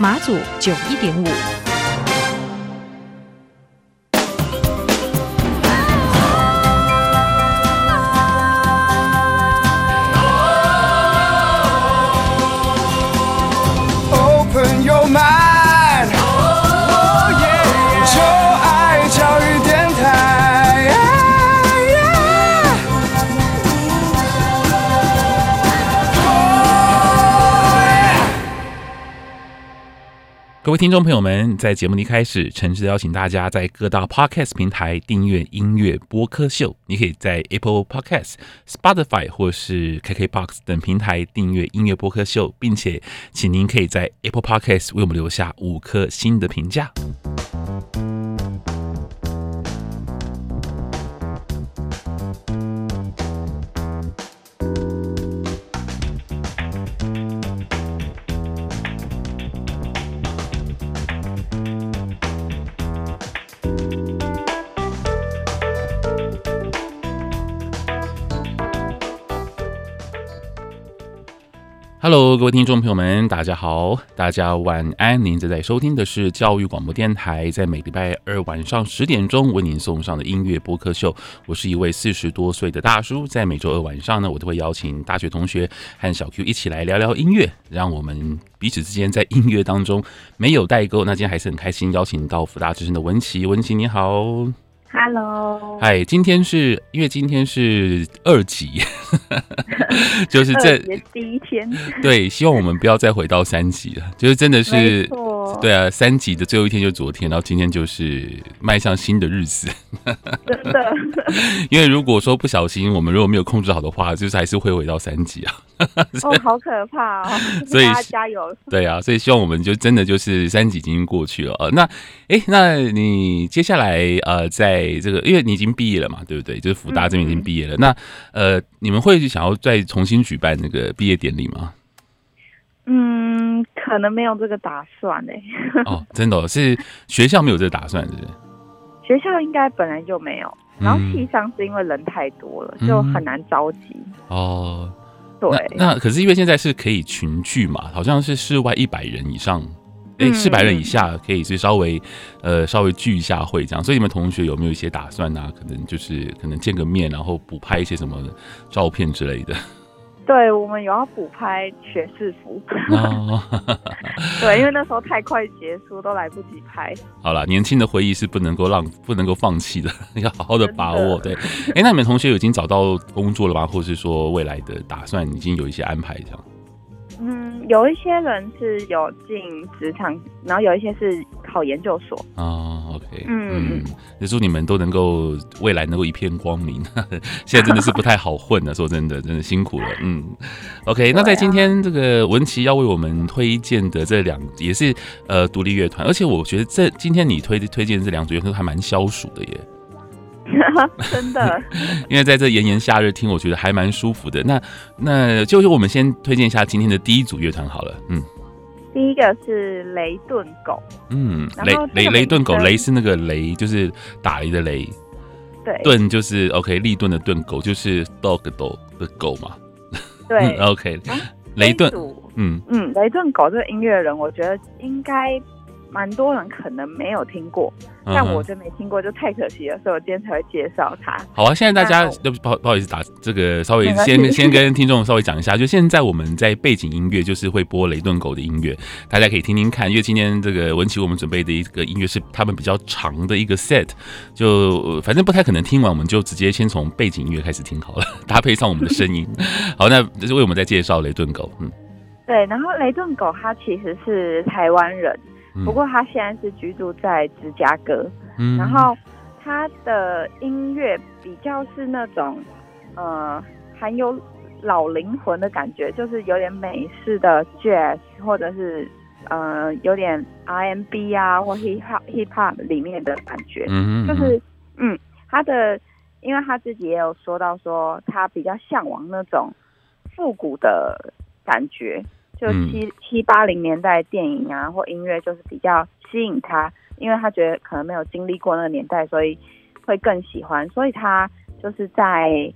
马祖九一点五。各位听众朋友们，在节目的一开始，诚挚邀请大家在各大 Podcast 平台订阅音乐播客秀。你可以在 Apple Podcast、Spotify 或是 KKBox 等平台订阅音乐播客秀，并且请您可以在 Apple Podcast 为我们留下五颗星的评价。Hello，各位听众朋友们，大家好，大家晚安。您正在收听的是教育广播电台，在每礼拜二晚上十点钟为您送上的音乐播客秀。我是一位四十多岁的大叔，在每周二晚上呢，我都会邀请大学同学和小 Q 一起来聊聊音乐，让我们彼此之间在音乐当中没有代沟。那今天还是很开心，邀请到福大之声的文琪，文琪你好。Hello，嗨，今天是因为今天是二级，就是这第一天，对，希望我们不要再回到三级了，就是真的是。对啊，三级的最后一天就是昨天，然后今天就是迈向新的日子。真的，因为如果说不小心，我们如果没有控制好的话，就是还是会回到三级啊。哦，好可怕哦！所以大家加油。对啊，所以希望我们就真的就是三级已经过去了啊。那哎，那你接下来呃，在这个，因为你已经毕业了嘛，对不对？就是福大这边已经毕业了。嗯、那呃，你们会想要再重新举办那个毕业典礼吗？嗯，可能没有这个打算呢。哦，真的，是学校没有这个打算，是不是？学校应该本来就没有，然后系上是因为人太多了，嗯、就很难召集。哦，对那。那可是因为现在是可以群聚嘛，好像是室外一百人以上，哎、嗯，四百人以下可以是稍微呃稍微聚一下会这样。所以你们同学有没有一些打算啊？可能就是可能见个面，然后补拍一些什么照片之类的。对，我们有要补拍学士服，对，因为那时候太快结束，都来不及拍。好了，年轻的回忆是不能够让、不能够放弃的，要好好的把握。对，哎，那你们同学已经找到工作了吗？或是说未来的打算已经有一些安排这样？嗯，有一些人是有进职场，然后有一些是考研究所。哦，OK，嗯，也祝你们都能够未来能够一片光明。现在真的是不太好混了，说真的，真的辛苦了。嗯，OK，那在今天这个文琪要为我们推荐的这两也是呃独立乐团，而且我觉得这今天你推推荐这两组乐团还蛮消暑的耶。真的，因为在这炎炎夏日听，我觉得还蛮舒服的。那那就是我们先推荐一下今天的第一组乐团好了。嗯，第一个是雷顿狗。嗯，雷雷雷顿狗，雷是那个雷，就是打雷的雷。对，顿就是 OK，立顿的顿，狗就是 dog 的狗嘛。对，OK，雷顿。嗯嗯，雷顿狗这个音乐人，我觉得应该。蛮多人可能没有听过，但我真没听过，就太可惜了，所以我今天才会介绍它。好啊，现在大家就不不好意思打这个，稍微先 先跟听众稍微讲一下，就现在我们在背景音乐就是会播雷顿狗的音乐，大家可以听听看，因为今天这个文琪我们准备的一个音乐是他们比较长的一个 set，就反正不太可能听完，我们就直接先从背景音乐开始听好了，搭配上我们的声音。好，那这是为我们在介绍雷顿狗，嗯，对，然后雷顿狗他其实是台湾人。不过他现在是居住在芝加哥，嗯，然后他的音乐比较是那种，呃，含有老灵魂的感觉，就是有点美式的 jazz 或者是呃有点 R&B 啊或 hip hop hip hop 里面的感觉，嗯，就是嗯他的，因为他自己也有说到说他比较向往那种复古的感觉，就七、嗯、七八零年代电影啊或音乐就是比较吸引他，因为他觉得可能没有经历过那个年代，所以会更喜欢，所以他就是在。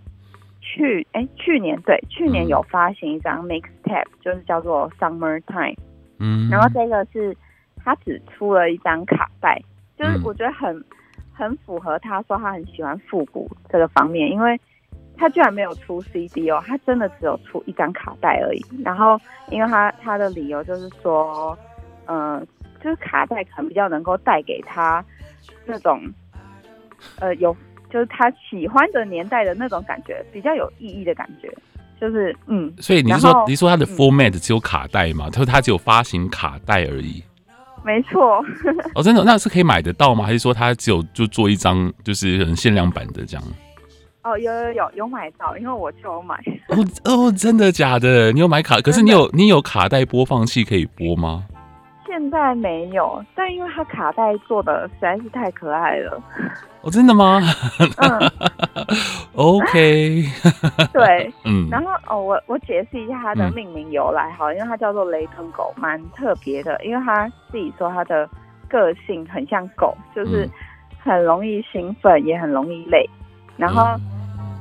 去哎，去年对，去年有发行一张 mixtape，就是叫做 Summer Time，嗯，然后这个是他只出了一张卡带，就是我觉得很很符合他说他很喜欢复古这个方面，因为他居然没有出 CD 哦，他真的只有出一张卡带而已。然后，因为他他的理由就是说，嗯、呃，就是卡带可能比较能够带给他那种，呃，有。就是他喜欢的年代的那种感觉，比较有意义的感觉，就是嗯。所以你是说，你说他的 format 只有卡带吗？他说他只有发行卡带而已。没错。哦，真的，那是可以买得到吗？还是说他只有就做一张，就是很限量版的这样？哦，有有有有买到，因为我就有买。哦哦，真的假的？你有买卡？可是你有你有卡带播放器可以播吗？现在没有，但因为它卡带做的实在是太可爱了。哦，真的吗？嗯，OK，对，嗯，然后哦，我我解释一下它的命名由来哈，嗯、因为它叫做雷顿狗，蛮特别的，因为它自己说它的个性很像狗，就是很容易兴奋，也很容易累。然后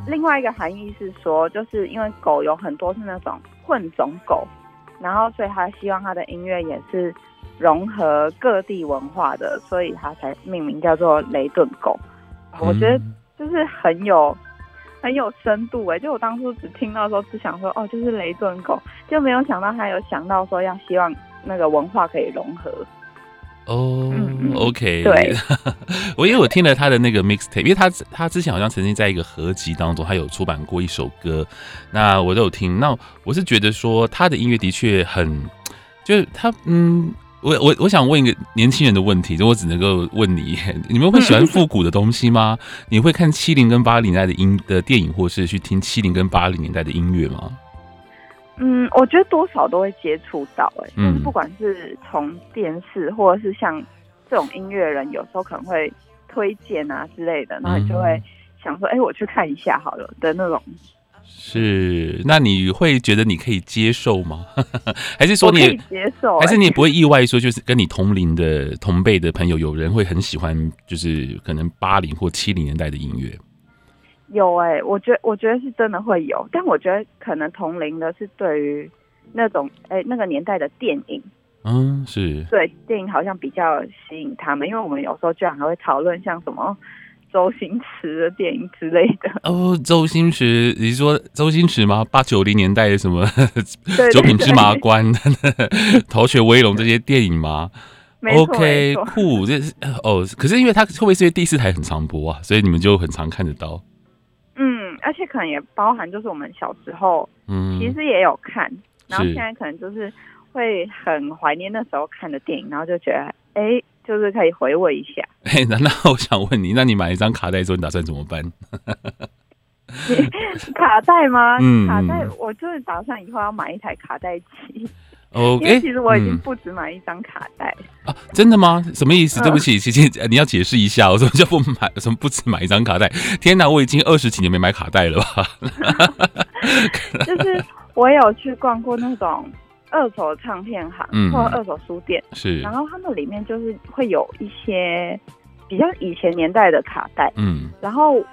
另外一个含义是说，就是因为狗有很多是那种混种狗，然后所以他希望他的音乐也是融合各地文化的，所以他才命名叫做雷顿狗。我觉得就是很有很有深度哎，就我当初只听到的时候，只想说哦，就是雷顿狗，就没有想到他有想到说要希望那个文化可以融合。哦、oh，OK，对，我因为我听了他的那个 mixtape，因为他他之前好像曾经在一个合集当中，他有出版过一首歌，那我都有听。那我是觉得说他的音乐的确很，就是他嗯。我我我想问一个年轻人的问题，就我只能够问你：你们会喜欢复古的东西吗？你会看七零跟八零年代的音的电影，或是去听七零跟八零年代的音乐吗？嗯，我觉得多少都会接触到、欸，哎，嗯，不管是从电视，或者是像这种音乐人，有时候可能会推荐啊之类的，然后你就会想说，哎、欸，我去看一下好了的那种。是，那你会觉得你可以接受吗？还是说你可以接受？还是你也不会意外说，就是跟你同龄的同辈的朋友，有人会很喜欢，就是可能八零或七零年代的音乐？有哎、欸，我觉得我觉得是真的会有，但我觉得可能同龄的是对于那种哎、欸、那个年代的电影，嗯，是对电影好像比较吸引他们，因为我们有时候居然还会讨论像什么。周星驰的电影之类的 哦，周星驰，你是说周星驰吗？八九零年代的什么《九品芝麻官》《逃学威龙》这些电影吗？OK，酷，这是哦。可是因为他会不会是因为第四台很常播啊，所以你们就很常看得到。嗯，而且可能也包含就是我们小时候，嗯，其实也有看，然后现在可能就是会很怀念那时候看的电影，然后就觉得哎。欸就是可以回味一下。哎，那那我想问你，那你买一张卡带之后，你打算怎么办？卡带吗？嗯，卡带，我就是打算以后要买一台卡带机。哦，因为其实我已经不止买一张卡带、嗯、啊！真的吗？什么意思？对不起，琪琪、嗯，你要解释一下，我什么叫不买？什么不止买一张卡带？天哪，我已经二十几年没买卡带了吧？就是我有去逛过那种。二手唱片行，或者二手书店，嗯、是，然后他们里面就是会有一些比较以前年代的卡带，嗯，然后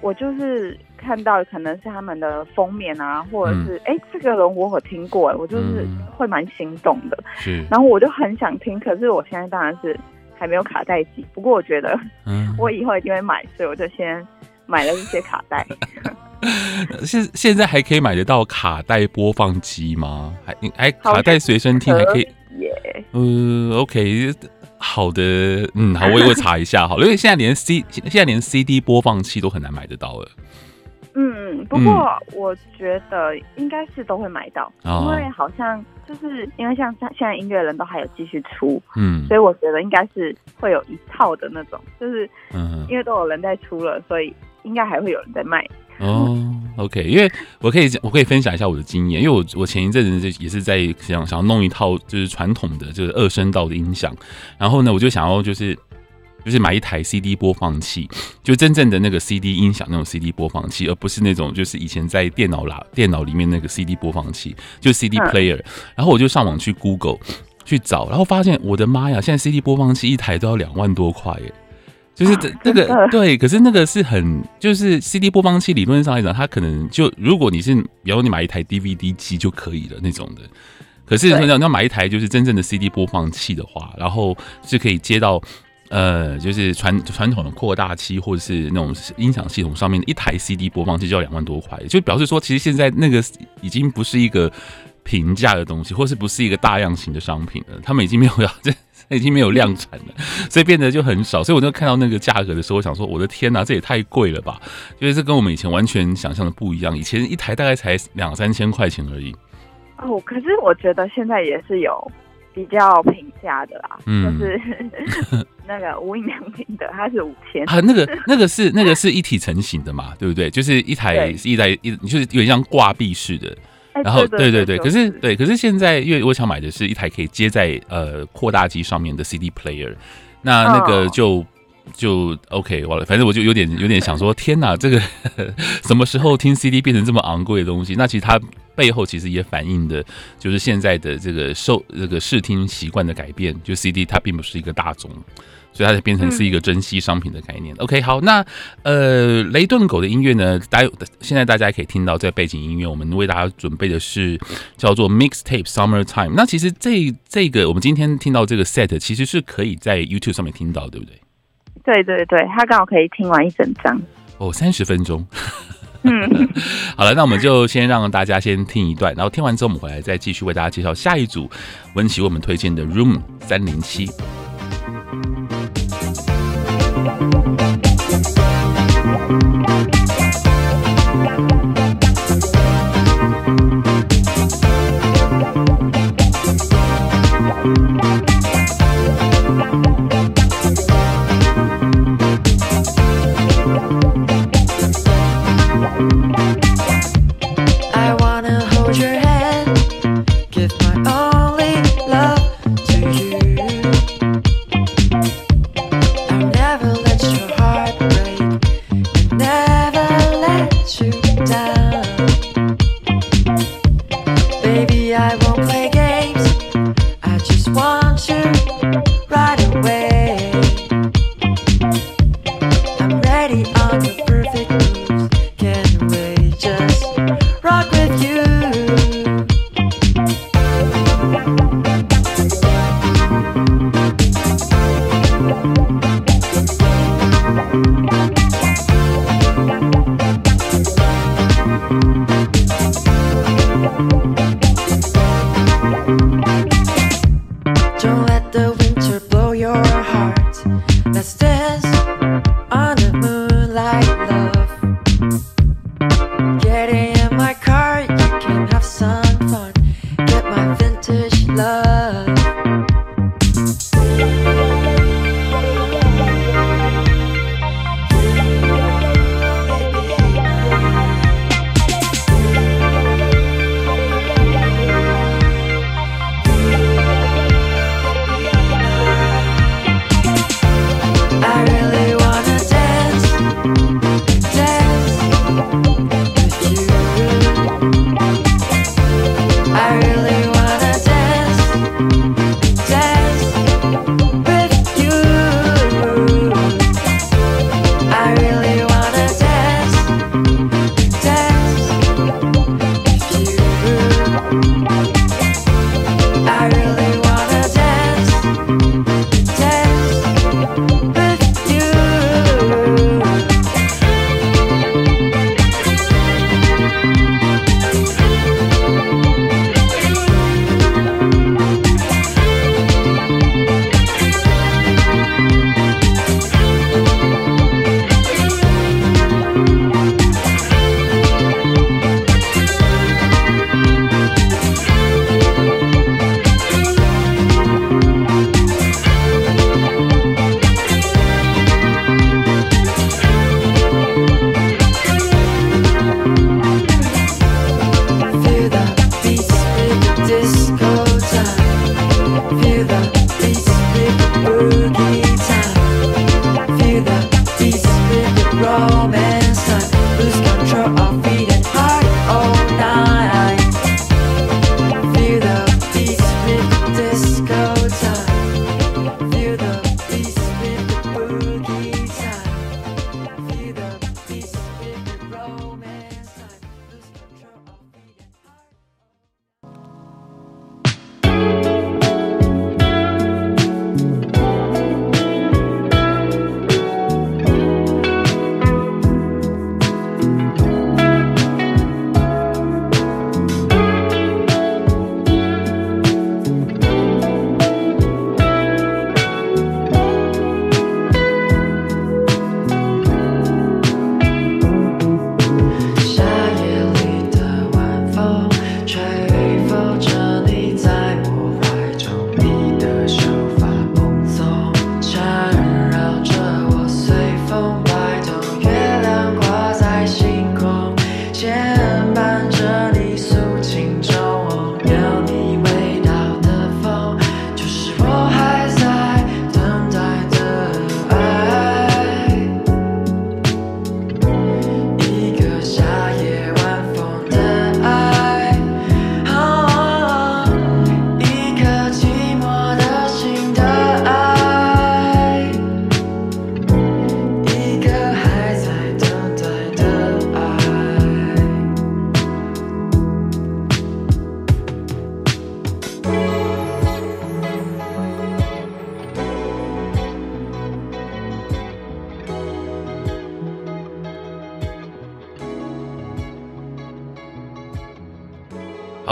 我就是看到可能是他们的封面啊，或者是哎、嗯，这个人我有听过，我就是会蛮心动的，是，然后我就很想听，可是我现在当然是还没有卡带机，不过我觉得，嗯，我以后一定会买，所以我就先买了一些卡带。现现在还可以买得到卡带播放机吗？还还卡带随身听还可以？耶，嗯，OK，好的，嗯，好，我也会查一下好了，因为现在连 C 现在连 CD 播放器都很难买得到了。嗯，不过我觉得应该是都会买到，嗯、因为好像就是因为像像现在音乐人都还有继续出，嗯，所以我觉得应该是会有一套的那种，就是嗯，因为都有人在出了，所以应该还会有人在卖。哦 OK，因为我可以我可以分享一下我的经验，因为我我前一阵子也是在想想要弄一套就是传统的就是二声道的音响，然后呢，我就想要就是就是买一台 CD 播放器，就真正的那个 CD 音响那种 CD 播放器，而不是那种就是以前在电脑啦电脑里面那个 CD 播放器，就 CD player。然后我就上网去 Google 去找，然后发现我的妈呀，现在 CD 播放器一台都要两万多块耶！就是这那个对，可是那个是很就是 CD 播放器理论上来讲，它可能就如果你是比如你买一台 DVD 机就可以了那种的，可是你要买一台就是真正的 CD 播放器的话，然后是可以接到呃就是传传统的扩大器或者是那种音响系统上面的一台 CD 播放器就要两万多块，就表示说其实现在那个已经不是一个平价的东西，或是不是一个大量型的商品了，他们已经没有要这。已经没有量产了，所以变得就很少。所以我就看到那个价格的时候，我想说：我的天哪，这也太贵了吧！因为这跟我们以前完全想象的不一样。以前一台大概才两三千块钱而已。哦，可是我觉得现在也是有比较平价的啦，嗯，就是 那个无印良品的，它是五千啊。那个那个是那个是一体成型的嘛，对不对？就是一台一台一，就是有点像挂壁式的。然后对对对，可是对，可是现在因为我想买的是一台可以接在呃扩大机上面的 CD player，那那个就就 OK 完了，反正我就有点有点想说，天哪，这个什么时候听 CD 变成这么昂贵的东西？那其实它背后其实也反映的就是现在的这个受这个视听习惯的改变，就 CD 它并不是一个大众。所以它就变成是一个珍稀商品的概念。嗯、OK，好，那呃，雷顿狗的音乐呢？大家现在大家可以听到在背景音乐，我们为大家准备的是叫做 Mixtape Summertime。那其实这这个我们今天听到这个 set，其实是可以在 YouTube 上面听到，对不对？对对对，它刚好可以听完一整张哦，三十分钟。嗯，好了，那我们就先让大家先听一段，然后听完之后我们回来再继续为大家介绍下一组文琪为我们推荐的 Room 三零七。好 that this.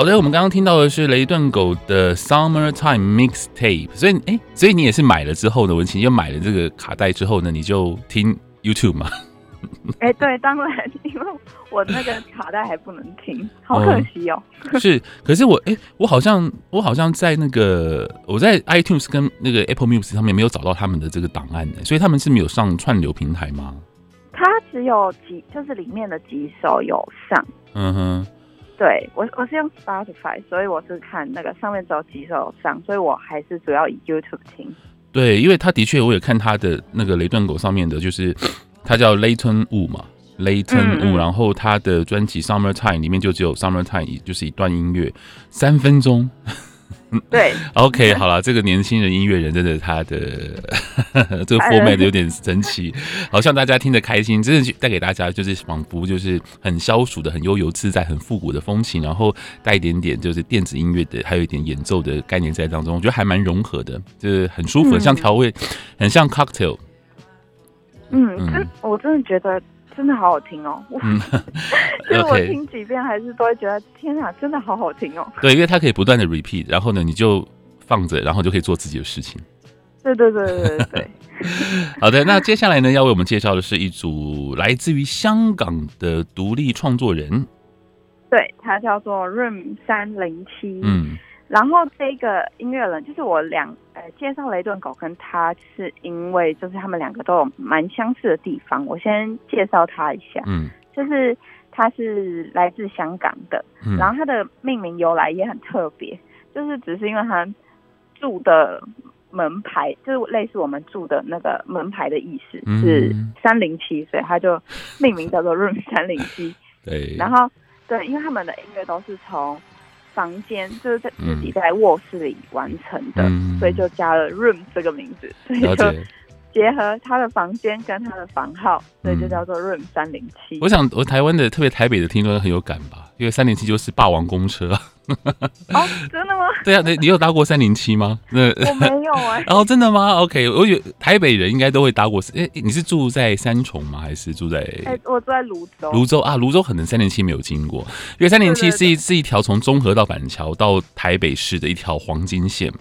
的，我们刚刚听到的是雷顿狗的 Summertime Mixtape，所以哎、欸，所以你也是买了之后呢，文琴就买了这个卡带之后呢，你就听 YouTube 吗？哎、欸，对，当然，因为我那个卡带还不能听，好可惜哦。嗯、是，可是我哎、欸，我好像我好像在那个我在 iTunes 跟那个 Apple Music 上面没有找到他们的这个档案的，所以他们是没有上串流平台吗？它只有几，就是里面的几首有上。嗯哼。对我，我是用 Spotify，所以我是看那个上面只有几首上，所以我还是主要以 YouTube 听。对，因为他的确，我也看他的那个雷顿狗上面的，就是他叫 Layton Wu 嘛，Layton Wu，然后他的专辑 Summertime 里面就只有 Summertime，就是一段音乐，三分钟。对，OK，好了，这个年轻人音乐人真的他的 这个 format 有点神奇，好像大家听得开心，真的带给大家就是仿佛就是很消暑的、很悠游自在、很复古的风情，然后带一点点就是电子音乐的，还有一点演奏的概念在当中，我觉得还蛮融合的，就是很舒服，嗯、像调味，很像 cocktail。嗯，嗯，我真的觉得。真的好好听哦！嗯，就是我听几遍还是都会觉得天啊，真的好好听哦。对，因为它可以不断的 repeat，然后呢，你就放着，然后就可以做自己的事情。对对对对对对。好的，那接下来呢，要为我们介绍的是一组来自于香港的独立创作人。对，他叫做 Room 三零七。嗯。然后这个音乐人就是我两呃介绍雷顿狗跟他是因为就是他们两个都有蛮相似的地方，我先介绍他一下，嗯，就是他是来自香港的，嗯，然后他的命名由来也很特别，就是只是因为他住的门牌就是类似我们住的那个门牌的意思，嗯，是三零七，所以他就命名叫做 Room 三零七，对，然后对，因为他们的音乐都是从房间就是在自己在卧室里完成的，嗯，所以就加了 room 这个名字，所以就结合他的房间跟他的房号，所以就叫做 room 三零七。我想，我台湾的特别台北的听众很有感吧，因为三零七就是霸王公车。哦，真的吗？对啊，你你有搭过三零七吗？那我没有哎、哦、真的吗？OK，我觉得台北人应该都会搭过。哎、欸，你是住在三重吗？还是住在？哎、欸，我住在泸州。泸州啊，泸州可能三零七没有经过，因为三零七是一是一条从中和到板桥到台北市的一条黄金线，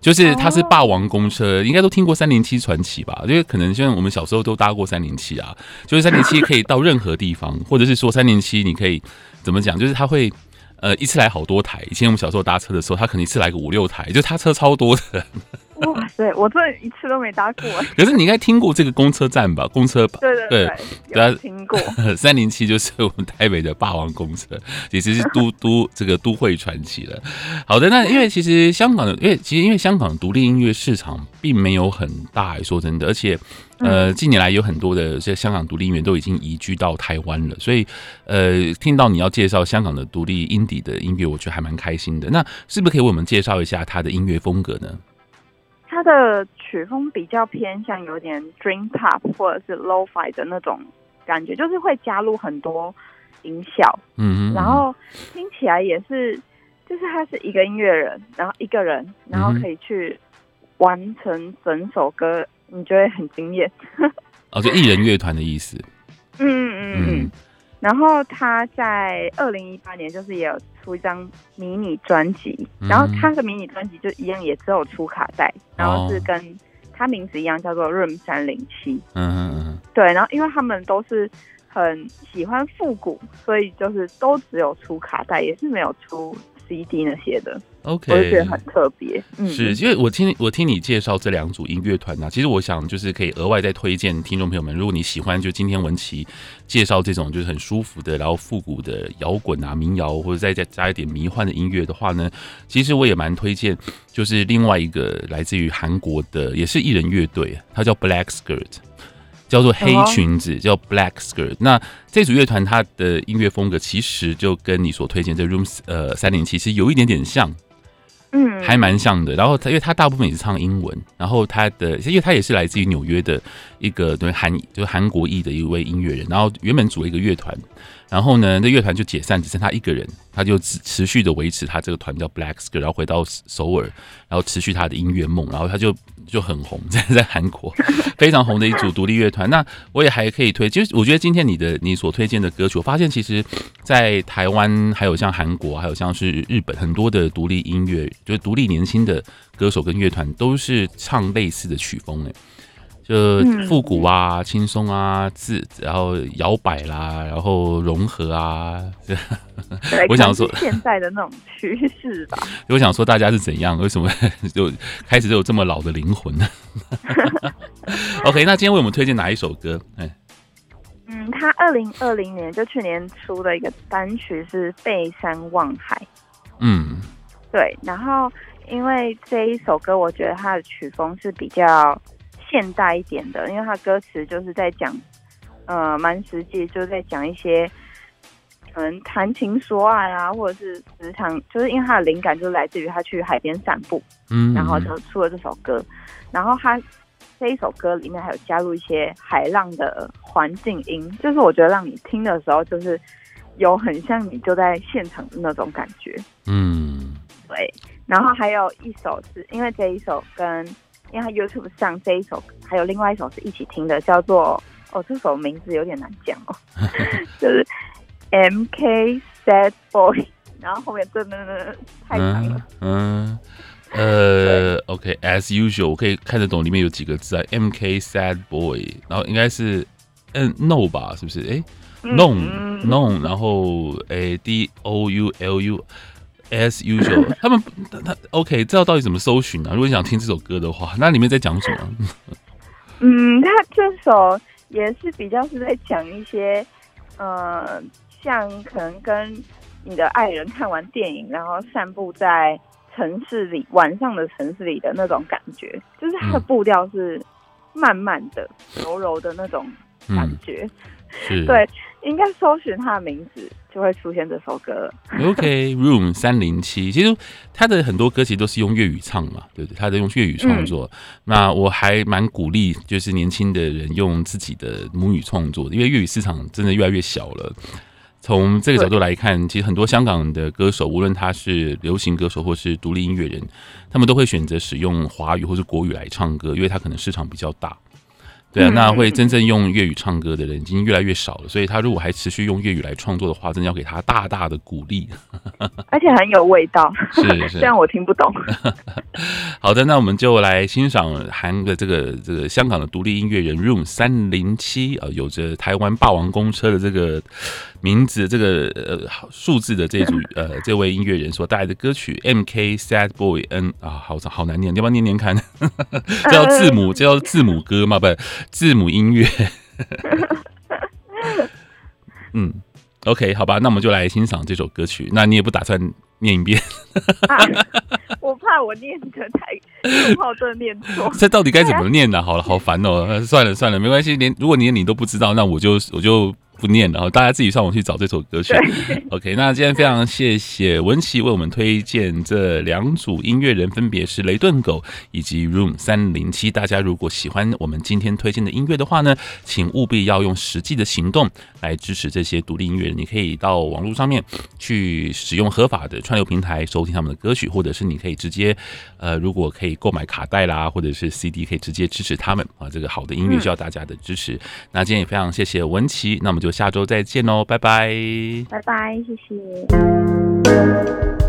就是它是霸王公车，哦、应该都听过三零七传奇吧？因为可能像我们小时候都搭过三零七啊，就是三零七可以到任何地方，或者是说三零七你可以怎么讲？就是它会。呃，一次来好多台。以前我们小时候搭车的时候，他可能一次来个五六台，就他车超多的。哇塞，我这一次都没搭过。可是你应该听过这个公车站吧？公车吧？对 对对，对，有听过。三零七就是我们台北的霸王公车，其实是都都这个都会传奇了。好的，那因为其实香港的，因为其实因为香港独立音乐市场并没有很大，说真的，而且呃近年来有很多的这香港独立音乐都已经移居到台湾了，所以呃听到你要介绍香港的独立 indie 的音乐，我觉得还蛮开心的。那是不是可以为我们介绍一下他的音乐风格呢？他的曲风比较偏向有点 dream pop 或者是 lo-fi 的那种感觉，就是会加入很多音效，嗯，然后听起来也是，就是他是一个音乐人，然后一个人，然后可以去完成整首歌，你觉得很惊艳。哦，就艺人乐团的意思。嗯嗯嗯嗯。然后他在二零一八年就是也有出一张迷你专辑，然后他的迷你专辑就一样也只有出卡带，然后是跟他名字一样叫做 Room 三零七。嗯嗯嗯。对，然后因为他们都是很喜欢复古，所以就是都只有出卡带，也是没有出 CD 那些的。OK，我就觉得很特别。嗯，是，因为我听我听你介绍这两组音乐团呢，其实我想就是可以额外再推荐听众朋友们，如果你喜欢，就今天文琪介绍这种就是很舒服的，然后复古的摇滚啊、民谣，或者再加加一点迷幻的音乐的话呢，其实我也蛮推荐，就是另外一个来自于韩国的，也是艺人乐队，它叫 Black Skirt，叫做黑裙子，叫 Black Skirt。那这组乐团它的音乐风格其实就跟你所推荐这 Rooms 呃三零七其实有一点点像。嗯，还蛮像的。然后它，因为他大部分也是唱英文，然后他的，因为他也是来自于纽约的一个对韩，就是韩国裔的一位音乐人。然后原本组了一个乐团，然后呢，那乐团就解散，只剩他一个人，他就持持续的维持他这个团叫 blackskir 然后回到首尔，然后持续他的音乐梦，然后他就。就很红，在 在韩国非常红的一组独立乐团。那我也还可以推，其实我觉得今天你的你所推荐的歌曲，我发现其实，在台湾还有像韩国，还有像是日本很多的独立音乐，就是独立年轻的歌手跟乐团，都是唱类似的曲风诶。就复古啊，轻松啊，自然后摇摆啦，然后融合啊。我想说现在的那种趋势吧。我想说大家是怎样？为什么 就开始就有这么老的灵魂呢？OK，那今天为我们推荐哪一首歌？嗯，他二零二零年就去年出的一个单曲是《背山望海》。嗯，对。然后因为这一首歌，我觉得它的曲风是比较。现代一点的，因为他歌词就是在讲，呃，蛮实际，就是在讲一些可能谈情说爱啊，或者是时常，就是因为他的灵感就来自于他去海边散步，嗯，然后就出了这首歌。然后他这一首歌里面还有加入一些海浪的环境音，就是我觉得让你听的时候，就是有很像你就在现场的那种感觉，嗯，对。然后还有一首是因为这一首跟。因为他 YouTube 上这一首，还有另外一首是一起听的，叫做哦，这首名字有点难讲哦，就是 MK Sad Boy，然后后面真的太长了。嗯，呃，OK，As usual，我可以看得懂里面有几个字啊，MK Sad Boy，然后应该是嗯 No 吧，是不是？哎，No No，然后哎 D O U L U。As usual，他们他 OK，知道到底怎么搜寻呢、啊？如果你想听这首歌的话，那里面在讲什么？嗯，他这首也是比较是在讲一些，呃，像可能跟你的爱人看完电影，然后散步在城市里，晚上的城市里的那种感觉，就是他的步调是慢慢的、柔柔的那种感觉。嗯、对，应该搜寻他的名字。就会出现这首歌。OK，Room 三零七，其实他的很多歌其实都是用粤语唱嘛，对不对？他在用粤语创作。嗯、那我还蛮鼓励，就是年轻的人用自己的母语创作，因为粤语市场真的越来越小了。从这个角度来看，其实很多香港的歌手，无论他是流行歌手或是独立音乐人，他们都会选择使用华语或是国语来唱歌，因为他可能市场比较大。对啊，那会真正用粤语唱歌的人已经越来越少了，所以他如果还持续用粤语来创作的话，真的要给他大大的鼓励。而且很有味道，是是，虽然我听不懂。好的，那我们就来欣赏韩的这个这个香港的独立音乐人 Room 三零七啊，有着台湾霸王公车的这个名字，这个呃数字的这组呃这位音乐人所带来的歌曲 MK Sad Boy N 啊，好好难念，要不要念念看？这叫字母，这叫字母歌嘛？不。字母音乐，嗯，OK，好吧，那我们就来欣赏这首歌曲。那你也不打算念一遍？啊、我怕我念的太，我怕我真的念错。这到底该怎么念呢、啊？好了，好烦哦。算了算了，没关系，连如果连你都不知道，那我就我就。不念了，然后大家自己上网去找这首歌曲。OK，那今天非常谢谢文琪为我们推荐这两组音乐人，分别是雷顿狗以及 Room 三零七。大家如果喜欢我们今天推荐的音乐的话呢，请务必要用实际的行动来支持这些独立音乐人。你可以到网络上面去使用合法的串流平台收听他们的歌曲，或者是你可以直接，呃，如果可以购买卡带啦，或者是 CD，可以直接支持他们啊。这个好的音乐需要大家的支持。那今天也非常谢谢文琪，那我们下周再见喽，拜拜，拜拜，谢谢。